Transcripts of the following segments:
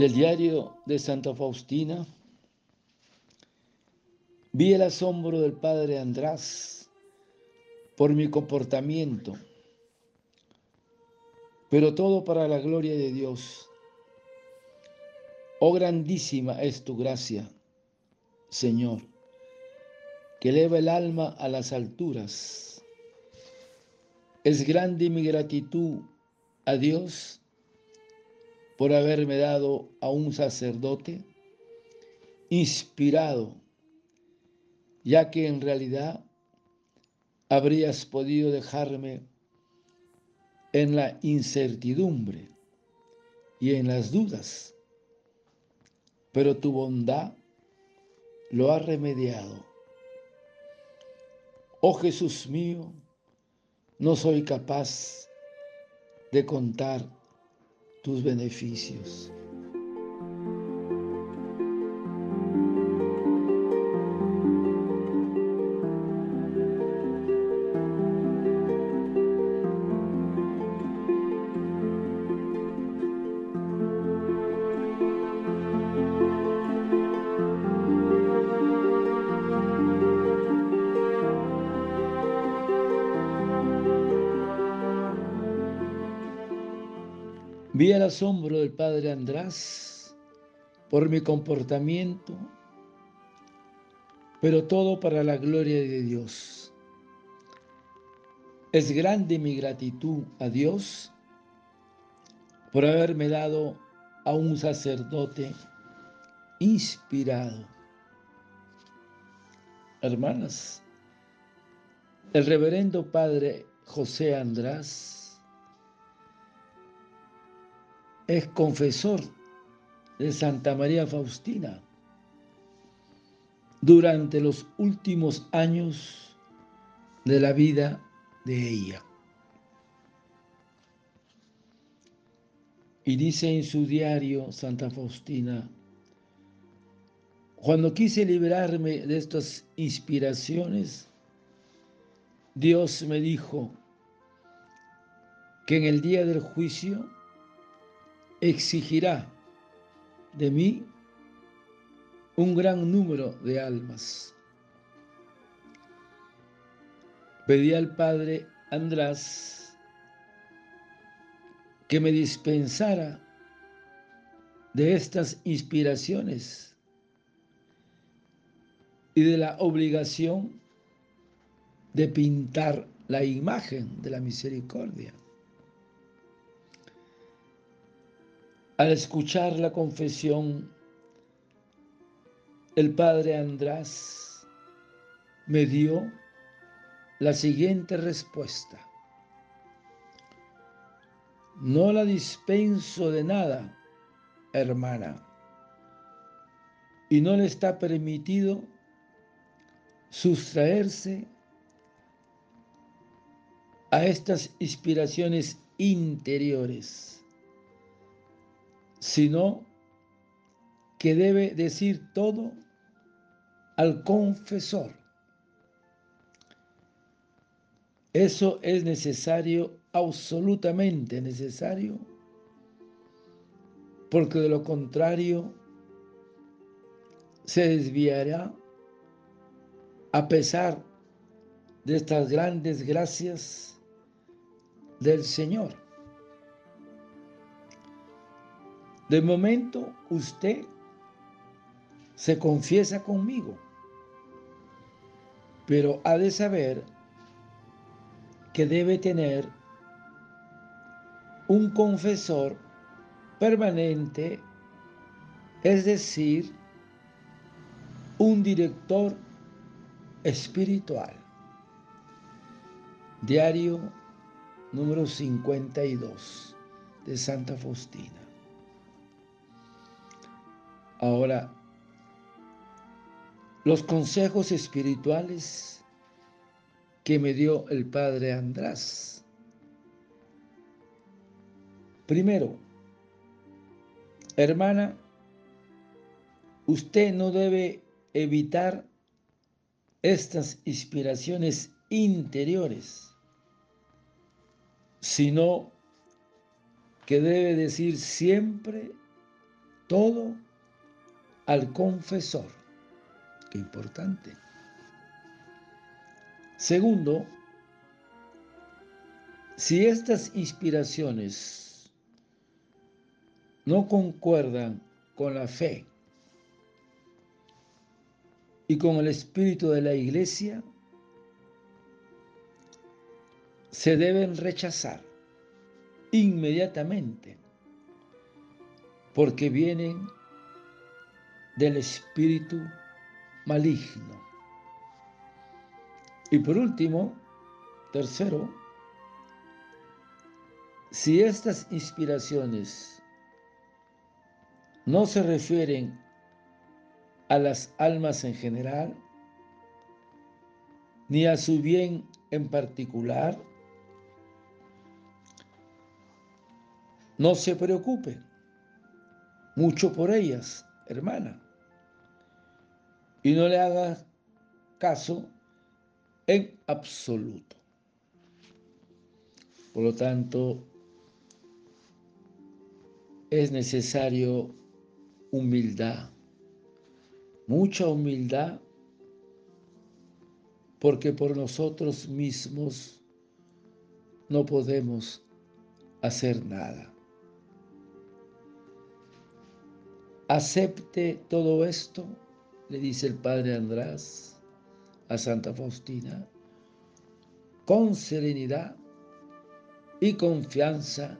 Del diario de Santa Faustina, vi el asombro del padre András por mi comportamiento, pero todo para la gloria de Dios. Oh grandísima es tu gracia, Señor, que eleva el alma a las alturas. Es grande mi gratitud a Dios por haberme dado a un sacerdote inspirado, ya que en realidad habrías podido dejarme en la incertidumbre y en las dudas, pero tu bondad lo ha remediado. Oh Jesús mío, no soy capaz de contar tus beneficios. Vi el asombro del padre András por mi comportamiento, pero todo para la gloria de Dios. Es grande mi gratitud a Dios por haberme dado a un sacerdote inspirado. Hermanas, el reverendo padre José András es confesor de Santa María Faustina durante los últimos años de la vida de ella. Y dice en su diario Santa Faustina, cuando quise liberarme de estas inspiraciones, Dios me dijo que en el día del juicio exigirá de mí un gran número de almas. Pedí al Padre András que me dispensara de estas inspiraciones y de la obligación de pintar la imagen de la misericordia. Al escuchar la confesión, el padre András me dio la siguiente respuesta. No la dispenso de nada, hermana, y no le está permitido sustraerse a estas inspiraciones interiores sino que debe decir todo al confesor. Eso es necesario, absolutamente necesario, porque de lo contrario se desviará a pesar de estas grandes gracias del Señor. De momento usted se confiesa conmigo, pero ha de saber que debe tener un confesor permanente, es decir, un director espiritual. Diario número 52 de Santa Faustina. Ahora, los consejos espirituales que me dio el padre András. Primero, hermana, usted no debe evitar estas inspiraciones interiores, sino que debe decir siempre todo al confesor. Qué importante. Segundo, si estas inspiraciones no concuerdan con la fe y con el espíritu de la iglesia, se deben rechazar inmediatamente porque vienen del espíritu maligno. Y por último, tercero, si estas inspiraciones no se refieren a las almas en general, ni a su bien en particular, no se preocupe mucho por ellas, hermana, y no le haga caso en absoluto. Por lo tanto, es necesario humildad, mucha humildad, porque por nosotros mismos no podemos hacer nada. Acepte todo esto, le dice el Padre András a Santa Faustina, con serenidad y confianza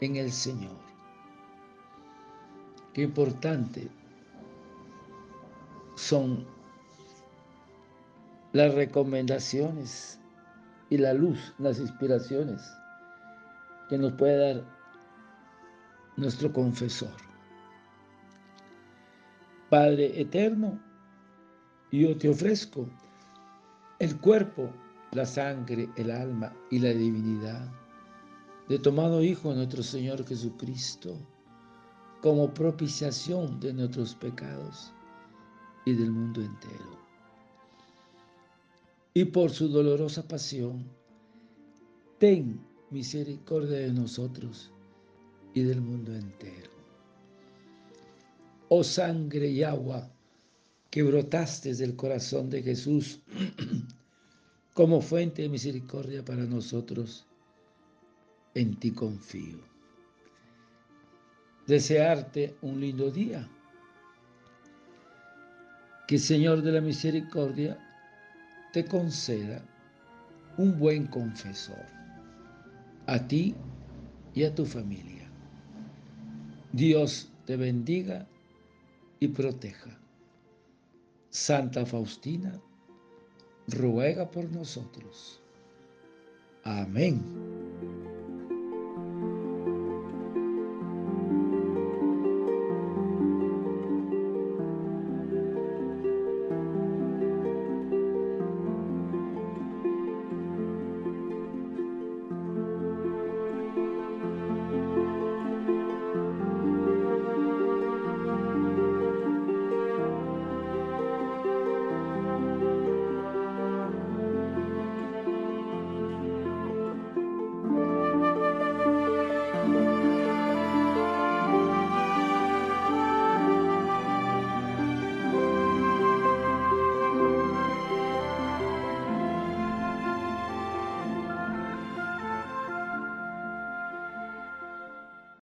en el Señor. Qué importante son las recomendaciones y la luz, las inspiraciones que nos puede dar nuestro confesor. Padre eterno, yo te ofrezco el cuerpo, la sangre, el alma y la divinidad de tomado Hijo nuestro Señor Jesucristo como propiciación de nuestros pecados y del mundo entero. Y por su dolorosa pasión, ten misericordia de nosotros y del mundo entero. Oh sangre y agua que brotaste del corazón de Jesús como fuente de misericordia para nosotros, en ti confío desearte un lindo día. Que el Señor de la Misericordia te conceda un buen confesor, a ti y a tu familia. Dios te bendiga y proteja. Santa Faustina, ruega por nosotros. Amén.